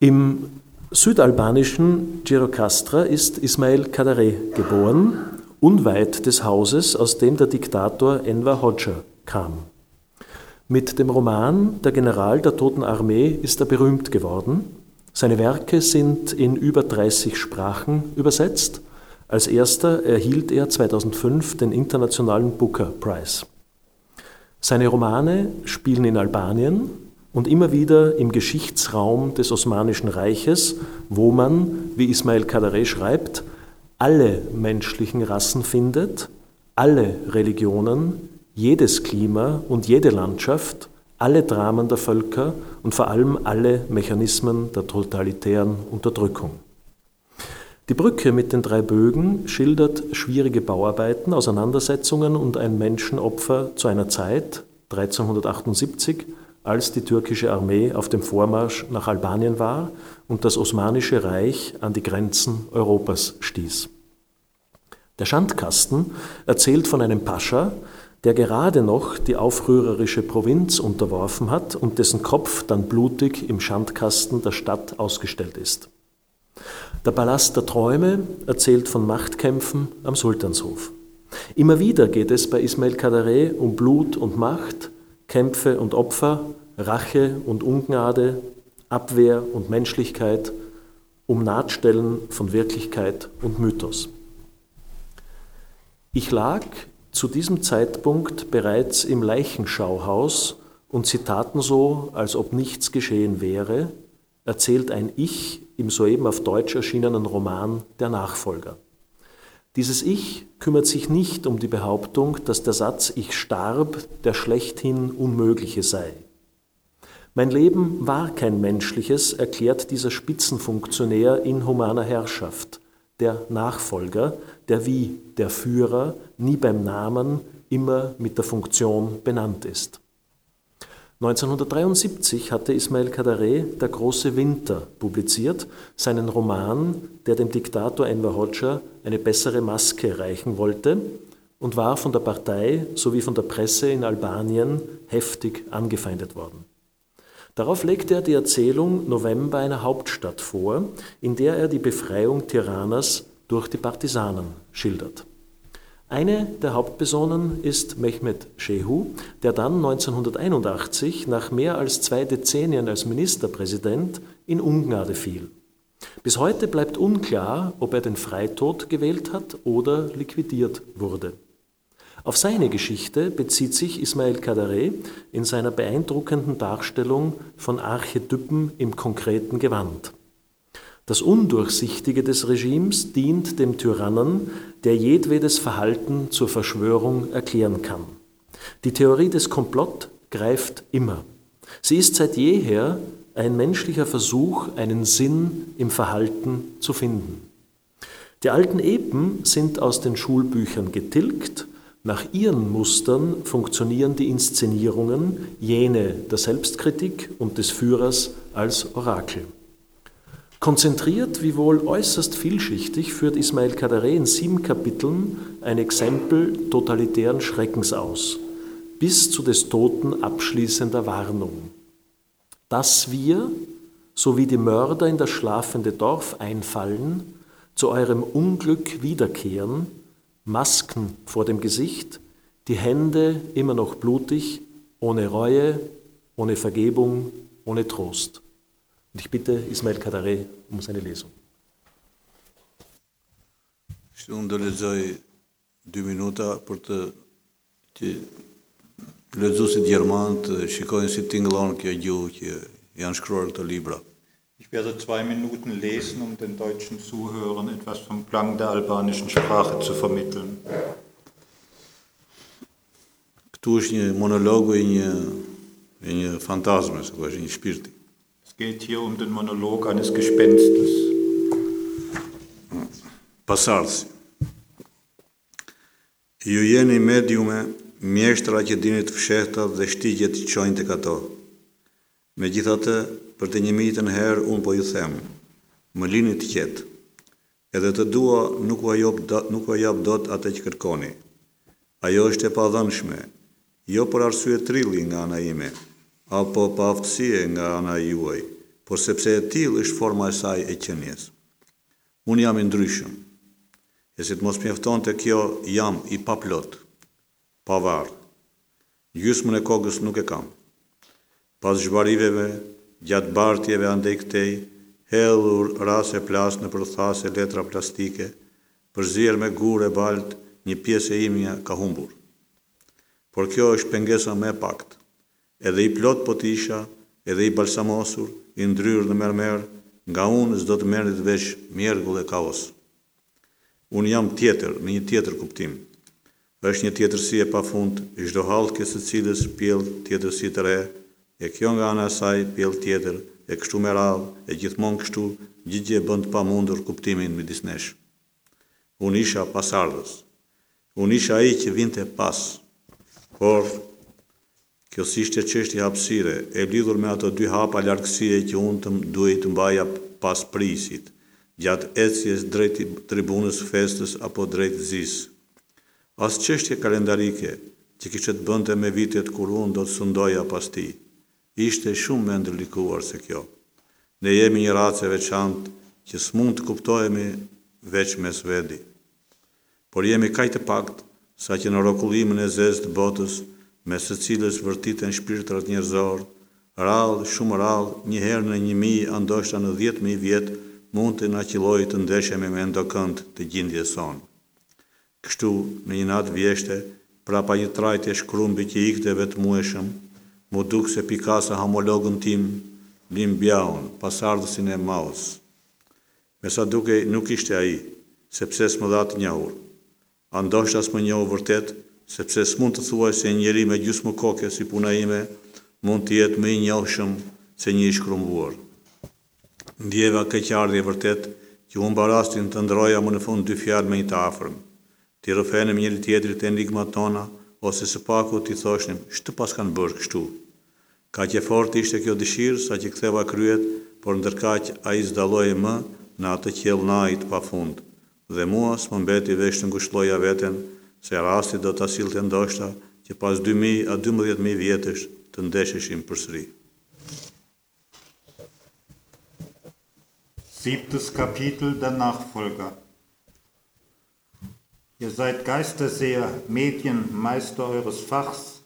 Im südalbanischen Girocastra ist Ismail Kadare geboren, unweit des Hauses, aus dem der Diktator Enver Hoxha kam. Mit dem Roman Der General der Toten Armee ist er berühmt geworden. Seine Werke sind in über 30 Sprachen übersetzt. Als erster erhielt er 2005 den Internationalen Booker Prize. Seine Romane spielen in Albanien, und immer wieder im Geschichtsraum des Osmanischen Reiches, wo man, wie Ismail Kadare schreibt, alle menschlichen Rassen findet, alle Religionen, jedes Klima und jede Landschaft, alle Dramen der Völker und vor allem alle Mechanismen der totalitären Unterdrückung. Die Brücke mit den drei Bögen schildert schwierige Bauarbeiten, Auseinandersetzungen und ein Menschenopfer zu einer Zeit, 1378, als die türkische Armee auf dem Vormarsch nach Albanien war und das Osmanische Reich an die Grenzen Europas stieß. Der Schandkasten erzählt von einem Pascha, der gerade noch die aufrührerische Provinz unterworfen hat und dessen Kopf dann blutig im Schandkasten der Stadt ausgestellt ist. Der Palast der Träume erzählt von Machtkämpfen am Sultanshof. Immer wieder geht es bei Ismail Kadare um Blut und Macht, Kämpfe und Opfer, Rache und Ungnade, Abwehr und Menschlichkeit, um Nahtstellen von Wirklichkeit und Mythos. Ich lag zu diesem Zeitpunkt bereits im Leichenschauhaus und sie taten so, als ob nichts geschehen wäre, erzählt ein Ich im soeben auf Deutsch erschienenen Roman Der Nachfolger. Dieses Ich kümmert sich nicht um die Behauptung, dass der Satz Ich starb der schlechthin Unmögliche sei. Mein Leben war kein menschliches, erklärt dieser Spitzenfunktionär in humaner Herrschaft, der Nachfolger, der wie der Führer nie beim Namen, immer mit der Funktion benannt ist. 1973 hatte Ismail Kadare Der große Winter publiziert, seinen Roman, der dem Diktator Enver Hoxha eine bessere Maske reichen wollte und war von der Partei sowie von der Presse in Albanien heftig angefeindet worden. Darauf legte er die Erzählung November einer Hauptstadt vor, in der er die Befreiung Tiranas durch die Partisanen schildert. Eine der Hauptpersonen ist Mehmet Shehu, der dann 1981 nach mehr als zwei Dezennien als Ministerpräsident in Ungnade fiel. Bis heute bleibt unklar, ob er den Freitod gewählt hat oder liquidiert wurde. Auf seine Geschichte bezieht sich Ismail Kadare in seiner beeindruckenden Darstellung von Archetypen im konkreten Gewand. Das Undurchsichtige des Regimes dient dem Tyrannen, der jedwedes Verhalten zur Verschwörung erklären kann. Die Theorie des Komplott greift immer. Sie ist seit jeher ein menschlicher Versuch, einen Sinn im Verhalten zu finden. Die alten Epen sind aus den Schulbüchern getilgt, nach ihren Mustern funktionieren die Inszenierungen, jene der Selbstkritik und des Führers als Orakel. Konzentriert, wie wohl äußerst vielschichtig, führt Ismail Kadare in sieben Kapiteln ein Exempel totalitären Schreckens aus, bis zu des Toten abschließender Warnung. Dass wir, so wie die Mörder in das schlafende Dorf einfallen, zu eurem Unglück wiederkehren, Masken vor dem Gesicht, die Hände immer noch blutig, ohne Reue, ohne Vergebung, ohne Trost. Und ich bitte Ismail Kadare um seine Lesung. Kështu unë do lexoj dy minuta për të që lexuesit gjerman të shikojnë si tingëllon kjo gjuhë që janë shkruar këto libra. Ich werde zwei Minuten lesen, um den deutschen Zuhörern etwas vom Klang der albanischen Sprache zu vermitteln. Këtu është një monologu i një i një fantazme, se është një shpirti. Es geht hier um den Monolog eines Gespenstes. Pasardhësi. Ju jeni mediume, mjeshtra që dini të fshehta dhe shtigjet që qojnë të kato. Me gjithatë, për të një mitën herë, unë po ju themë, më lini të qetë, edhe të dua nuk u ajop nuk u jap dot atë që kërkoni. Ajo është e padhënshme, jo për arsye trilli nga ana ime, apo pa aftësie nga ana juaj, por sepse e tillë është forma e saj e qenies. Unë jam i ndryshëm, e si të mos mjefton të kjo jam i paplot, pa varë, gjysmën e kogës nuk e kam. Pas zhvariveve, gjatë bartjeve ande i këtej, hellur rase plas në përthase letra plastike, përzirë me gure balt, një pjesë e imja ka humbur. Por kjo është pengesa me pakt, edhe i plot po t'isha, edhe i balsamosur, i ndryrë në mermer, nga unë zdo të merit vesh mjergull e kaos. Unë jam tjetër, në një tjetër kuptim. është një tjetërsi e pa fund, i shdo halë kësë cilës pjell tjetërsi të re, e kjo nga anë asaj pjell tjetër, e kështu me radhë, e gjithmonë kështu, gjithje bënd pa mundur kuptimin me disnesh. Unë isha pasardhës, unë isha i që vinte pas, por kjo si shte qështi hapsire, e lidhur me ato dy hapa larkësie që unë të duhet të mbaja pas prisit, gjatë ecjes drejt tribunës festës apo drejt zisë. As qështje kalendarike që kishtë të bënte me vitet kur unë do të sundoja pas ti, ishte shumë me ndërlikuar se kjo. Ne jemi një race veçant që s'mund të kuptojemi veç me svedi. Por jemi kajtë pakt sa që në rokullimin e zezë të botës, me së cilës vërtitën shpirtrat njërzor, rallë, shumë rallë, një herë në një mi, andoshta në dhjetë mi vjetë, mund të naqiloj të ndeshemi me ndokënd të gjindje sonë. Kështu, në një natë vjeshte, pra pa një trajtje shkrumbi që ikte vetë mueshëm, mu duk se pikasa homologën tim, lim bjaun, pasardësin e maus. Me sa duke nuk ishte aji, sepse s'më dhatë njahur. Andosht as më njohë vërtet, sepse s'mund të thuaj se njeri me gjusë më koke si puna ime, mund të jetë më i njohëshëm se një ishkrumbuar ndjeva keqardhje vërtet, që unë barastin të ndroja më në fund dy fjalë me një të afrëm. Ti rëfenim njëri tjetërit e enigma tona, ose së paku ti thoshnim, shtë pas kanë bërë kështu. Ka që fort ishte kjo dëshirë, sa që ktheva kryet, por ndërka që a i zdaloj më në atë qjel najt pa fund. Dhe mua së më mbeti vesh të ngushloja veten, se rasti do të asil të ndoshta, që pas 2000 a 12.000 vjetësh të ndesheshim për sëri. Siebtes Kapitel der Nachfolger. Ihr seid Geisterseher, Medien, Meister eures Fachs.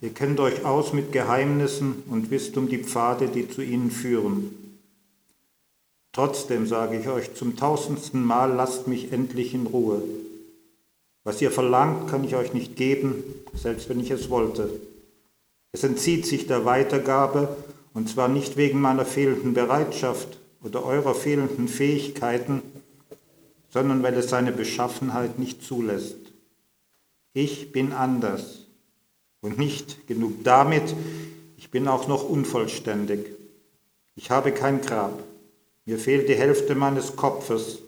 Ihr kennt euch aus mit Geheimnissen und wisst um die Pfade, die zu ihnen führen. Trotzdem sage ich euch zum tausendsten Mal, lasst mich endlich in Ruhe. Was ihr verlangt, kann ich euch nicht geben, selbst wenn ich es wollte. Es entzieht sich der Weitergabe, und zwar nicht wegen meiner fehlenden Bereitschaft, oder eurer fehlenden Fähigkeiten, sondern weil es seine Beschaffenheit nicht zulässt. Ich bin anders und nicht genug damit, ich bin auch noch unvollständig. Ich habe kein Grab. Mir fehlt die Hälfte meines Kopfes.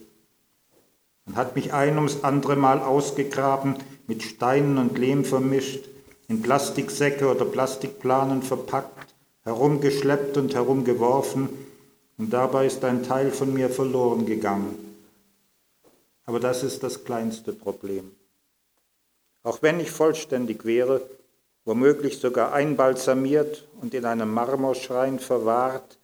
Man hat mich ein ums andere Mal ausgegraben, mit Steinen und Lehm vermischt, in Plastiksäcke oder Plastikplanen verpackt, herumgeschleppt und herumgeworfen, und dabei ist ein Teil von mir verloren gegangen. Aber das ist das kleinste Problem. Auch wenn ich vollständig wäre, womöglich sogar einbalsamiert und in einem Marmorschrein verwahrt,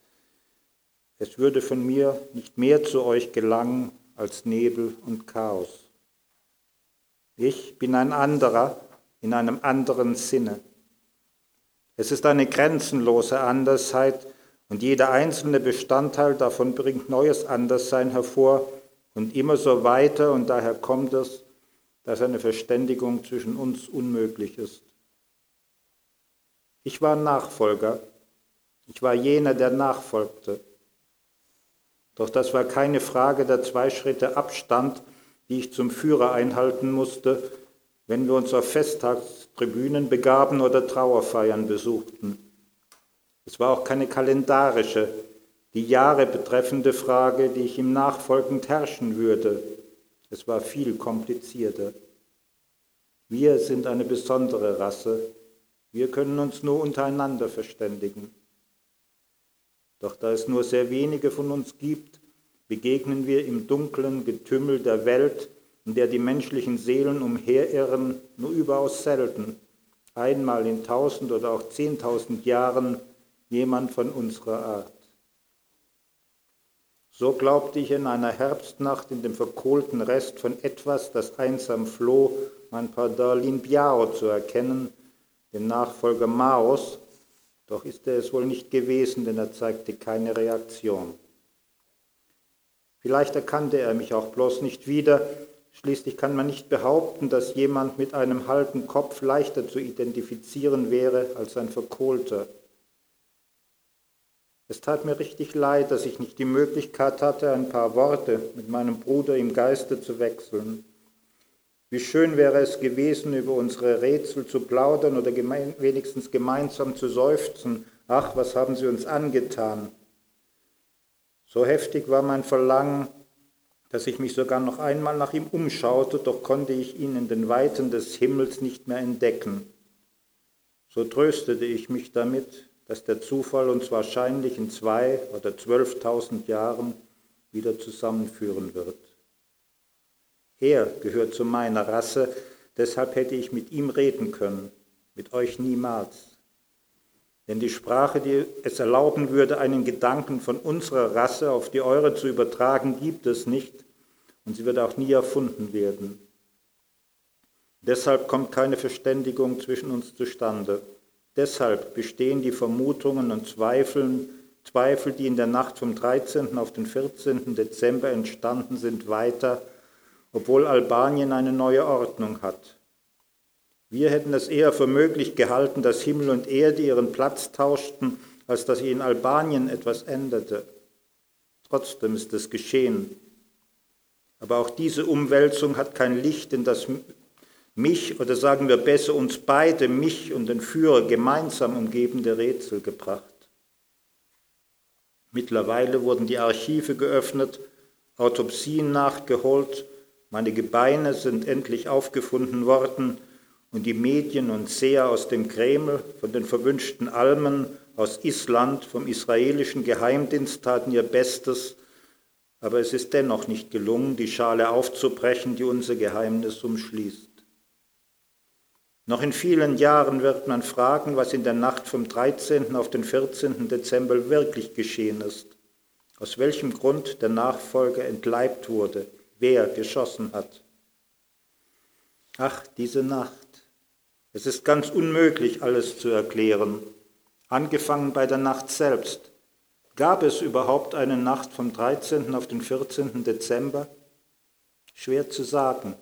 es würde von mir nicht mehr zu euch gelangen als Nebel und Chaos. Ich bin ein anderer in einem anderen Sinne. Es ist eine grenzenlose Andersheit, und jeder einzelne Bestandteil davon bringt neues Anderssein hervor und immer so weiter. Und daher kommt es, dass eine Verständigung zwischen uns unmöglich ist. Ich war Nachfolger. Ich war jener, der nachfolgte. Doch das war keine Frage der zwei Schritte Abstand, die ich zum Führer einhalten musste, wenn wir uns auf Festtagstribünen begaben oder Trauerfeiern besuchten. Es war auch keine kalendarische, die Jahre betreffende Frage, die ich ihm nachfolgend herrschen würde. Es war viel komplizierter. Wir sind eine besondere Rasse. Wir können uns nur untereinander verständigen. Doch da es nur sehr wenige von uns gibt, begegnen wir im dunklen Getümmel der Welt, in der die menschlichen Seelen umherirren, nur überaus selten, einmal in tausend oder auch zehntausend Jahren jemand von unserer Art. So glaubte ich in einer Herbstnacht in dem verkohlten Rest von etwas, das einsam floh, mein Pardalin Biao zu erkennen, den Nachfolger Maos, doch ist er es wohl nicht gewesen, denn er zeigte keine Reaktion. Vielleicht erkannte er mich auch bloß nicht wieder, schließlich kann man nicht behaupten, dass jemand mit einem halben Kopf leichter zu identifizieren wäre als ein verkohlter. Es tat mir richtig leid, dass ich nicht die Möglichkeit hatte, ein paar Worte mit meinem Bruder im Geiste zu wechseln. Wie schön wäre es gewesen, über unsere Rätsel zu plaudern oder gemein, wenigstens gemeinsam zu seufzen. Ach, was haben sie uns angetan? So heftig war mein Verlangen, dass ich mich sogar noch einmal nach ihm umschaute, doch konnte ich ihn in den Weiten des Himmels nicht mehr entdecken. So tröstete ich mich damit, dass der Zufall uns wahrscheinlich in zwei oder zwölftausend Jahren wieder zusammenführen wird. Er gehört zu meiner Rasse, deshalb hätte ich mit ihm reden können, mit euch niemals. Denn die Sprache, die es erlauben würde, einen Gedanken von unserer Rasse auf die eure zu übertragen, gibt es nicht und sie wird auch nie erfunden werden. Deshalb kommt keine Verständigung zwischen uns zustande. Deshalb bestehen die Vermutungen und Zweifeln, Zweifel, die in der Nacht vom 13. auf den 14. Dezember entstanden sind, weiter obwohl Albanien eine neue Ordnung hat. Wir hätten es eher für möglich gehalten, dass Himmel und Erde ihren Platz tauschten, als dass sich in Albanien etwas änderte. Trotzdem ist es geschehen. Aber auch diese Umwälzung hat kein Licht in das mich, oder sagen wir besser uns beide, mich und den Führer gemeinsam umgebende Rätsel gebracht. Mittlerweile wurden die Archive geöffnet, Autopsien nachgeholt meine Gebeine sind endlich aufgefunden worden und die Medien und Seher aus dem Kreml, von den verwünschten Almen, aus Island, vom israelischen Geheimdienst taten ihr Bestes, aber es ist dennoch nicht gelungen, die Schale aufzubrechen, die unser Geheimnis umschließt. Noch in vielen Jahren wird man fragen, was in der Nacht vom 13. auf den 14. Dezember wirklich geschehen ist, aus welchem Grund der Nachfolger entleibt wurde – wer geschossen hat. Ach, diese Nacht. Es ist ganz unmöglich, alles zu erklären. Angefangen bei der Nacht selbst. Gab es überhaupt eine Nacht vom 13. auf den 14. Dezember? Schwer zu sagen.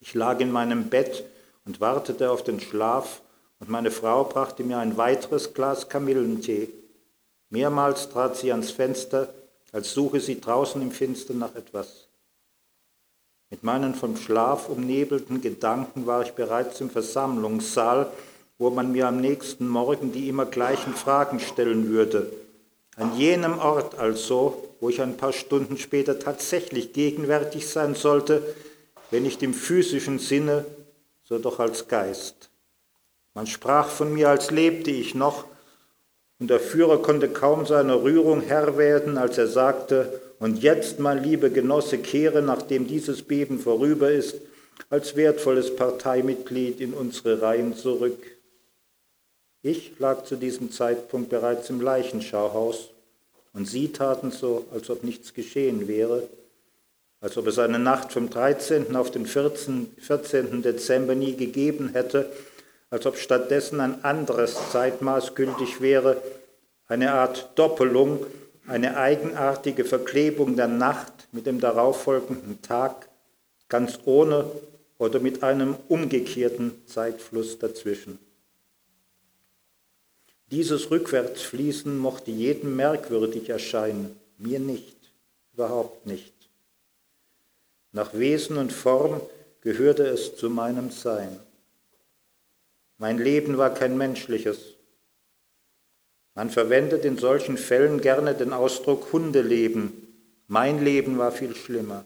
Ich lag in meinem Bett und wartete auf den Schlaf, und meine Frau brachte mir ein weiteres Glas Kamillentee. Mehrmals trat sie ans Fenster als suche sie draußen im Finstern nach etwas. Mit meinen vom Schlaf umnebelten Gedanken war ich bereits im Versammlungssaal, wo man mir am nächsten Morgen die immer gleichen Fragen stellen würde. An jenem Ort also, wo ich ein paar Stunden später tatsächlich gegenwärtig sein sollte, wenn nicht im physischen Sinne, so doch als Geist. Man sprach von mir, als lebte ich noch, und der Führer konnte kaum seiner Rührung Herr werden, als er sagte, und jetzt, mein lieber Genosse, kehre, nachdem dieses Beben vorüber ist, als wertvolles Parteimitglied in unsere Reihen zurück. Ich lag zu diesem Zeitpunkt bereits im Leichenschauhaus und sie taten so, als ob nichts geschehen wäre, als ob es eine Nacht vom 13. auf den 14. 14. Dezember nie gegeben hätte als ob stattdessen ein anderes Zeitmaß gültig wäre, eine Art Doppelung, eine eigenartige Verklebung der Nacht mit dem darauffolgenden Tag, ganz ohne oder mit einem umgekehrten Zeitfluss dazwischen. Dieses Rückwärtsfließen mochte jedem merkwürdig erscheinen, mir nicht, überhaupt nicht. Nach Wesen und Form gehörte es zu meinem Sein. Mein Leben war kein menschliches. Man verwendet in solchen Fällen gerne den Ausdruck Hundeleben. Mein Leben war viel schlimmer.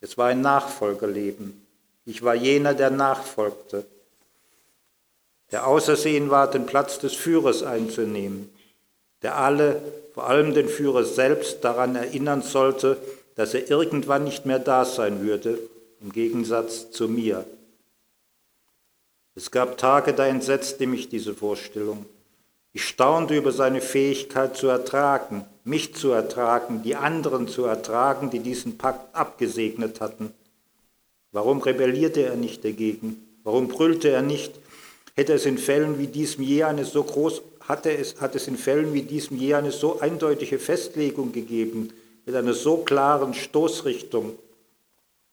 Es war ein Nachfolgerleben. Ich war jener, der nachfolgte, der außersehen war, den Platz des Führers einzunehmen, der alle, vor allem den Führer selbst, daran erinnern sollte, dass er irgendwann nicht mehr da sein würde, im Gegensatz zu mir. Es gab Tage, da entsetzte mich diese Vorstellung. Ich staunte über seine Fähigkeit zu ertragen, mich zu ertragen, die anderen zu ertragen, die diesen Pakt abgesegnet hatten. Warum rebellierte er nicht dagegen? Warum brüllte er nicht? Hätte es in Fällen wie diesem je eine so groß, hatte es, hat es in Fällen wie diesem je eine so eindeutige Festlegung gegeben, mit einer so klaren Stoßrichtung,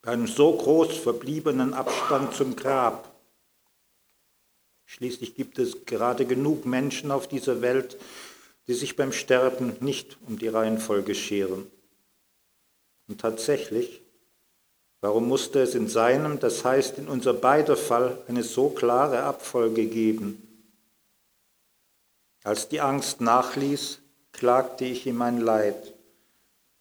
einem so groß verbliebenen Abstand zum Grab. Schließlich gibt es gerade genug Menschen auf dieser Welt, die sich beim Sterben nicht um die Reihenfolge scheren. Und tatsächlich, warum musste es in seinem, das heißt in unser beider Fall, eine so klare Abfolge geben? Als die Angst nachließ, klagte ich ihm mein Leid.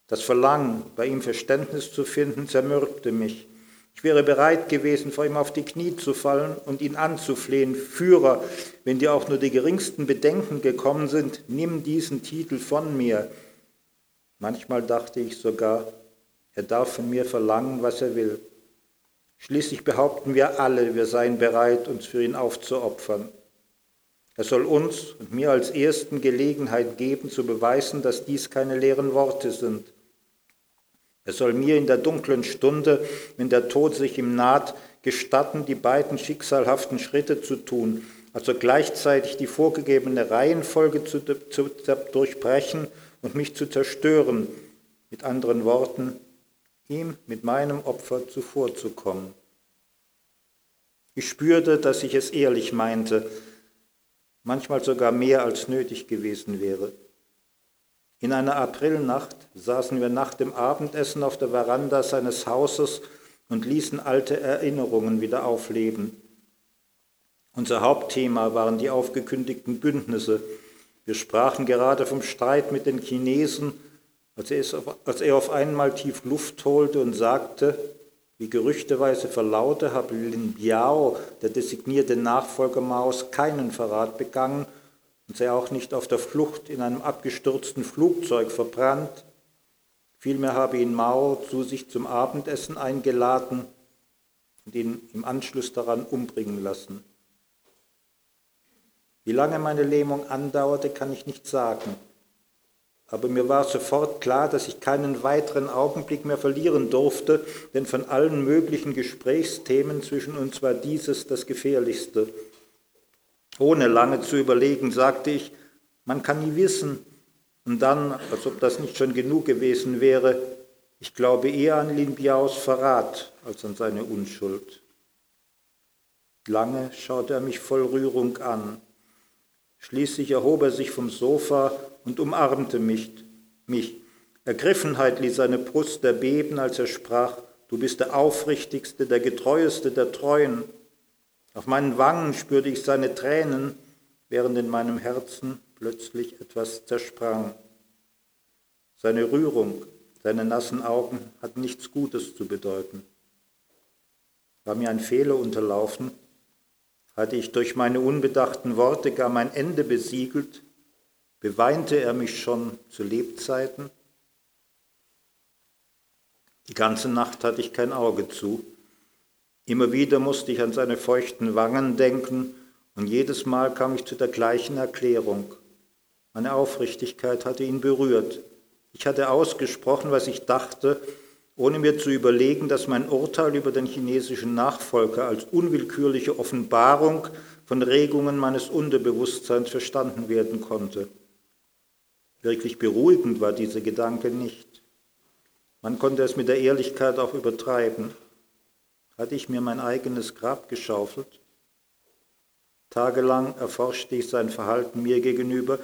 Das Verlangen, bei ihm Verständnis zu finden, zermürbte mich. Ich wäre bereit gewesen, vor ihm auf die Knie zu fallen und ihn anzuflehen. Führer, wenn dir auch nur die geringsten Bedenken gekommen sind, nimm diesen Titel von mir. Manchmal dachte ich sogar, er darf von mir verlangen, was er will. Schließlich behaupten wir alle, wir seien bereit, uns für ihn aufzuopfern. Er soll uns und mir als Ersten Gelegenheit geben, zu beweisen, dass dies keine leeren Worte sind. Er soll mir in der dunklen Stunde, wenn der Tod sich ihm naht, gestatten, die beiden schicksalhaften Schritte zu tun, also gleichzeitig die vorgegebene Reihenfolge zu, zu durchbrechen und mich zu zerstören, mit anderen Worten, ihm mit meinem Opfer zuvorzukommen. Ich spürte, dass ich es ehrlich meinte, manchmal sogar mehr als nötig gewesen wäre. In einer Aprilnacht saßen wir nach dem Abendessen auf der Veranda seines Hauses und ließen alte Erinnerungen wieder aufleben. Unser Hauptthema waren die aufgekündigten Bündnisse. Wir sprachen gerade vom Streit mit den Chinesen, als er, auf einmal tief Luft holte und sagte, wie gerüchteweise verlaute, habe Lin Biao, der designierte Nachfolger Maos, keinen Verrat begangen und sei auch nicht auf der Flucht in einem abgestürzten Flugzeug verbrannt. Vielmehr habe ihn Mao zu sich zum Abendessen eingeladen und ihn im Anschluss daran umbringen lassen. Wie lange meine Lähmung andauerte, kann ich nicht sagen. Aber mir war sofort klar, dass ich keinen weiteren Augenblick mehr verlieren durfte, denn von allen möglichen Gesprächsthemen zwischen uns war dieses das gefährlichste. Ohne lange zu überlegen, sagte ich, man kann nie wissen. Und dann, als ob das nicht schon genug gewesen wäre, ich glaube eher an Lin Biaos Verrat als an seine Unschuld. Lange schaute er mich voll Rührung an. Schließlich erhob er sich vom Sofa und umarmte mich. mich. Ergriffenheit ließ seine Brust erbeben, als er sprach, du bist der aufrichtigste, der getreueste der Treuen. Auf meinen Wangen spürte ich seine Tränen, während in meinem Herzen plötzlich etwas zersprang. Seine Rührung, seine nassen Augen hatten nichts Gutes zu bedeuten. War mir ein Fehler unterlaufen? Hatte ich durch meine unbedachten Worte gar mein Ende besiegelt? Beweinte er mich schon zu Lebzeiten? Die ganze Nacht hatte ich kein Auge zu. Immer wieder musste ich an seine feuchten Wangen denken und jedes Mal kam ich zu der gleichen Erklärung. Meine Aufrichtigkeit hatte ihn berührt. Ich hatte ausgesprochen, was ich dachte, ohne mir zu überlegen, dass mein Urteil über den chinesischen Nachfolger als unwillkürliche Offenbarung von Regungen meines Unterbewusstseins verstanden werden konnte. Wirklich beruhigend war dieser Gedanke nicht. Man konnte es mit der Ehrlichkeit auch übertreiben. Hatte ich mir mein eigenes Grab geschaufelt? Tagelang erforschte ich sein Verhalten mir gegenüber,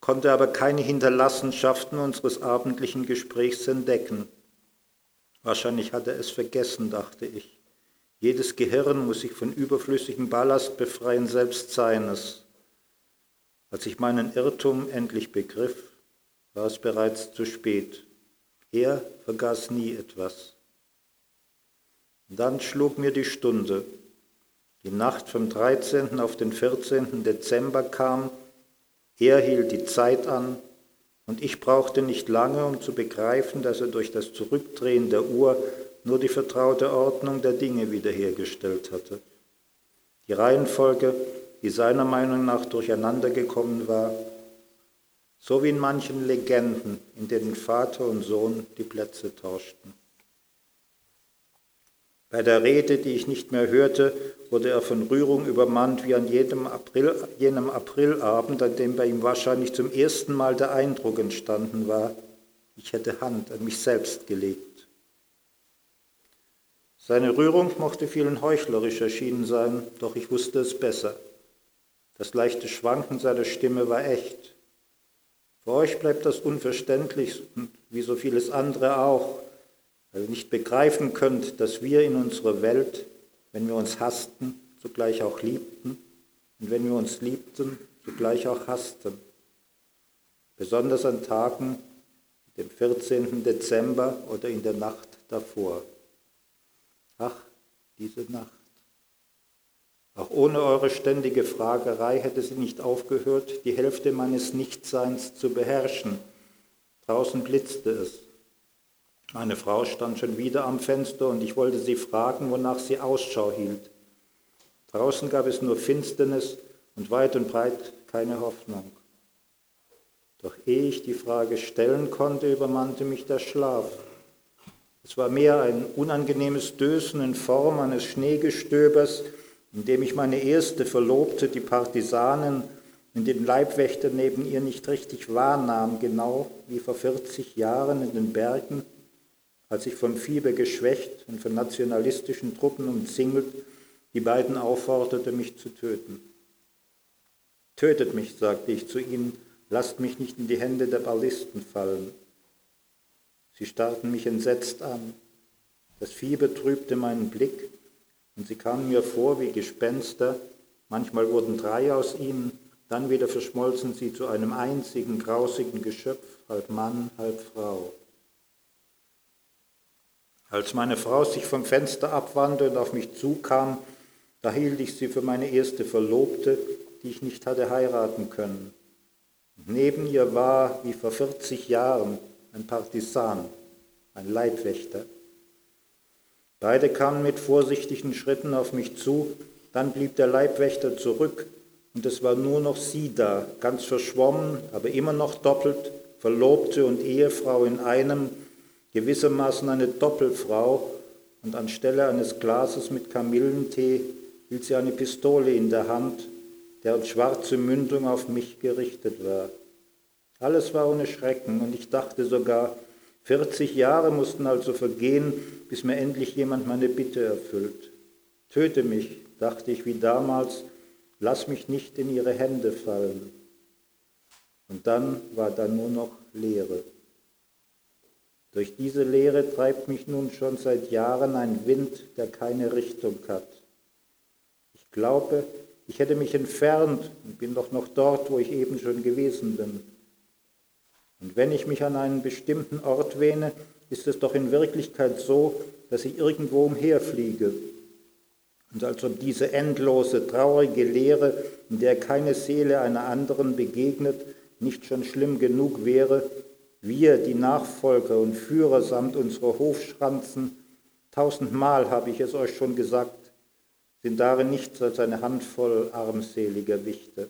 konnte aber keine Hinterlassenschaften unseres abendlichen Gesprächs entdecken. Wahrscheinlich hat er es vergessen, dachte ich. Jedes Gehirn muss sich von überflüssigem Ballast befreien, selbst seines. Als ich meinen Irrtum endlich begriff, war es bereits zu spät. Er vergaß nie etwas. Dann schlug mir die Stunde. Die Nacht vom 13. auf den 14. Dezember kam, er hielt die Zeit an und ich brauchte nicht lange, um zu begreifen, dass er durch das Zurückdrehen der Uhr nur die vertraute Ordnung der Dinge wiederhergestellt hatte. Die Reihenfolge die seiner Meinung nach durcheinander gekommen war, so wie in manchen Legenden, in denen Vater und Sohn die Plätze tauschten. Bei der Rede, die ich nicht mehr hörte, wurde er von Rührung übermannt wie an jedem April, jenem Aprilabend, an dem bei ihm wahrscheinlich zum ersten Mal der Eindruck entstanden war, ich hätte Hand an mich selbst gelegt. Seine Rührung mochte vielen heuchlerisch erschienen sein, doch ich wusste es besser. Das leichte Schwanken seiner Stimme war echt. Für euch bleibt das unverständlich und wie so vieles andere auch, weil ihr nicht begreifen könnt, dass wir in unserer Welt, wenn wir uns hassten, zugleich auch liebten und wenn wir uns liebten, zugleich auch hassten. Besonders an Tagen, dem 14. Dezember oder in der Nacht davor. Ach, diese Nacht. Auch ohne eure ständige Fragerei hätte sie nicht aufgehört, die Hälfte meines Nichtseins zu beherrschen. Draußen blitzte es. Meine Frau stand schon wieder am Fenster und ich wollte sie fragen, wonach sie Ausschau hielt. Draußen gab es nur Finsternis und weit und breit keine Hoffnung. Doch ehe ich die Frage stellen konnte, übermannte mich der Schlaf. Es war mehr ein unangenehmes Dösen in Form eines Schneegestöbers, in dem ich meine erste Verlobte, die Partisanen, in den Leibwächter neben ihr nicht richtig wahrnahm, genau wie vor 40 Jahren in den Bergen als ich vom Fieber geschwächt und von nationalistischen Truppen umzingelt, die beiden aufforderte, mich zu töten. Tötet mich, sagte ich zu ihnen, lasst mich nicht in die Hände der Ballisten fallen. Sie starrten mich entsetzt an. Das Fieber trübte meinen Blick und sie kamen mir vor wie Gespenster. Manchmal wurden drei aus ihnen, dann wieder verschmolzen sie zu einem einzigen grausigen Geschöpf, halb Mann, halb Frau. Als meine Frau sich vom Fenster abwandte und auf mich zukam, da hielt ich sie für meine erste Verlobte, die ich nicht hatte heiraten können. Und neben ihr war, wie vor 40 Jahren, ein Partisan, ein Leibwächter. Beide kamen mit vorsichtigen Schritten auf mich zu, dann blieb der Leibwächter zurück und es war nur noch sie da, ganz verschwommen, aber immer noch doppelt, Verlobte und Ehefrau in einem, gewissermaßen eine Doppelfrau, und anstelle eines Glases mit Kamillentee hielt sie eine Pistole in der Hand, deren schwarze Mündung auf mich gerichtet war. Alles war ohne Schrecken, und ich dachte sogar, 40 Jahre mussten also vergehen, bis mir endlich jemand meine Bitte erfüllt. Töte mich, dachte ich wie damals, lass mich nicht in ihre Hände fallen. Und dann war da nur noch Leere. Durch diese Lehre treibt mich nun schon seit Jahren ein Wind, der keine Richtung hat. Ich glaube, ich hätte mich entfernt und bin doch noch dort, wo ich eben schon gewesen bin. Und wenn ich mich an einen bestimmten Ort wähne, ist es doch in Wirklichkeit so, dass ich irgendwo umherfliege. Und als ob diese endlose, traurige Lehre, in der keine Seele einer anderen begegnet, nicht schon schlimm genug wäre, wir, die Nachfolger und Führer samt unserer Hofschranzen, tausendmal habe ich es euch schon gesagt, sind darin nichts als eine Handvoll armseliger Wichte.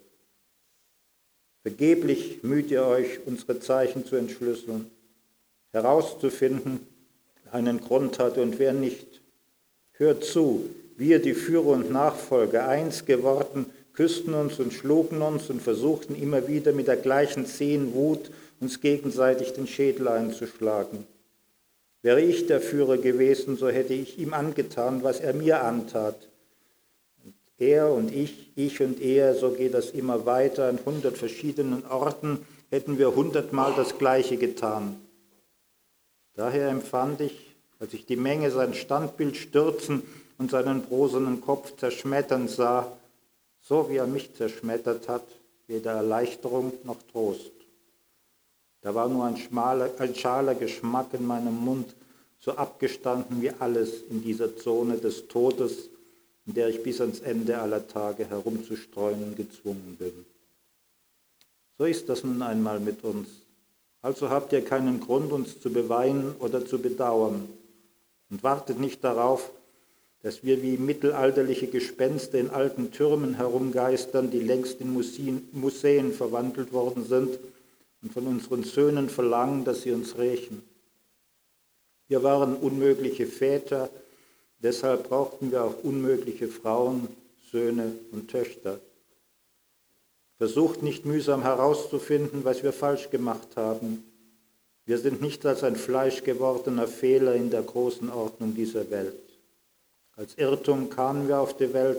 Vergeblich müht ihr euch, unsere Zeichen zu entschlüsseln, herauszufinden, wer einen Grund hatte und wer nicht. Hört zu, wir, die Führer und Nachfolger, eins geworden, küssten uns und schlugen uns und versuchten immer wieder mit der gleichen zähen Wut uns gegenseitig den Schädel einzuschlagen. Wäre ich der Führer gewesen, so hätte ich ihm angetan, was er mir antat. Und er und ich, ich und er, so geht das immer weiter. An hundert verschiedenen Orten hätten wir hundertmal das Gleiche getan. Daher empfand ich, als ich die Menge sein Standbild stürzen und seinen brosernen Kopf zerschmettern sah, so wie er mich zerschmettert hat, weder Erleichterung noch Trost. Da war nur ein, schmaler, ein schaler Geschmack in meinem Mund, so abgestanden wie alles in dieser Zone des Todes, in der ich bis ans Ende aller Tage herumzustreuen gezwungen bin. So ist das nun einmal mit uns. Also habt ihr keinen Grund, uns zu beweinen oder zu bedauern und wartet nicht darauf, dass wir wie mittelalterliche Gespenster in alten Türmen herumgeistern, die längst in Museen verwandelt worden sind und von unseren Söhnen verlangen, dass sie uns rächen. Wir waren unmögliche Väter, deshalb brauchten wir auch unmögliche Frauen, Söhne und Töchter. Versucht nicht mühsam herauszufinden, was wir falsch gemacht haben. Wir sind nicht als ein fleischgewordener Fehler in der großen Ordnung dieser Welt. Als Irrtum kamen wir auf die Welt,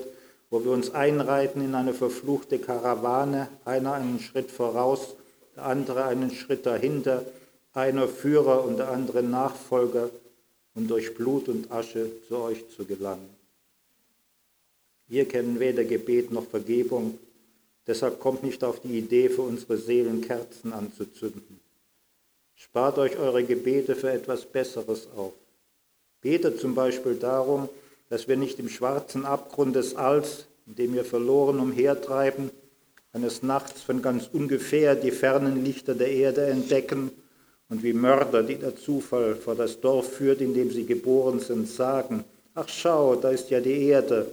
wo wir uns einreiten in eine verfluchte Karawane, einer einen Schritt voraus, der andere einen Schritt dahinter, einer Führer und der andere Nachfolger, um durch Blut und Asche zu euch zu gelangen. Wir kennen weder Gebet noch Vergebung, deshalb kommt nicht auf die Idee, für unsere Seelen Kerzen anzuzünden. Spart euch eure Gebete für etwas Besseres auf. Betet zum Beispiel darum, dass wir nicht im schwarzen Abgrund des Alls, in dem wir verloren umhertreiben, eines Nachts von ganz ungefähr die fernen Lichter der Erde entdecken und wie Mörder, die der Zufall vor das Dorf führt, in dem sie geboren sind, sagen, ach schau, da ist ja die Erde.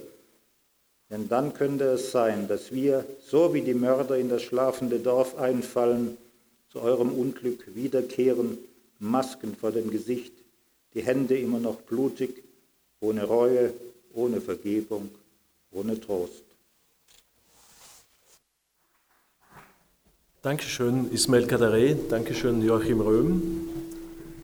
Denn dann könnte es sein, dass wir, so wie die Mörder in das schlafende Dorf einfallen, zu eurem Unglück wiederkehren, Masken vor dem Gesicht, die Hände immer noch blutig ohne Reue, ohne Vergebung, ohne Trost. Dankeschön Ismail Kadare, Dankeschön Joachim Röhm.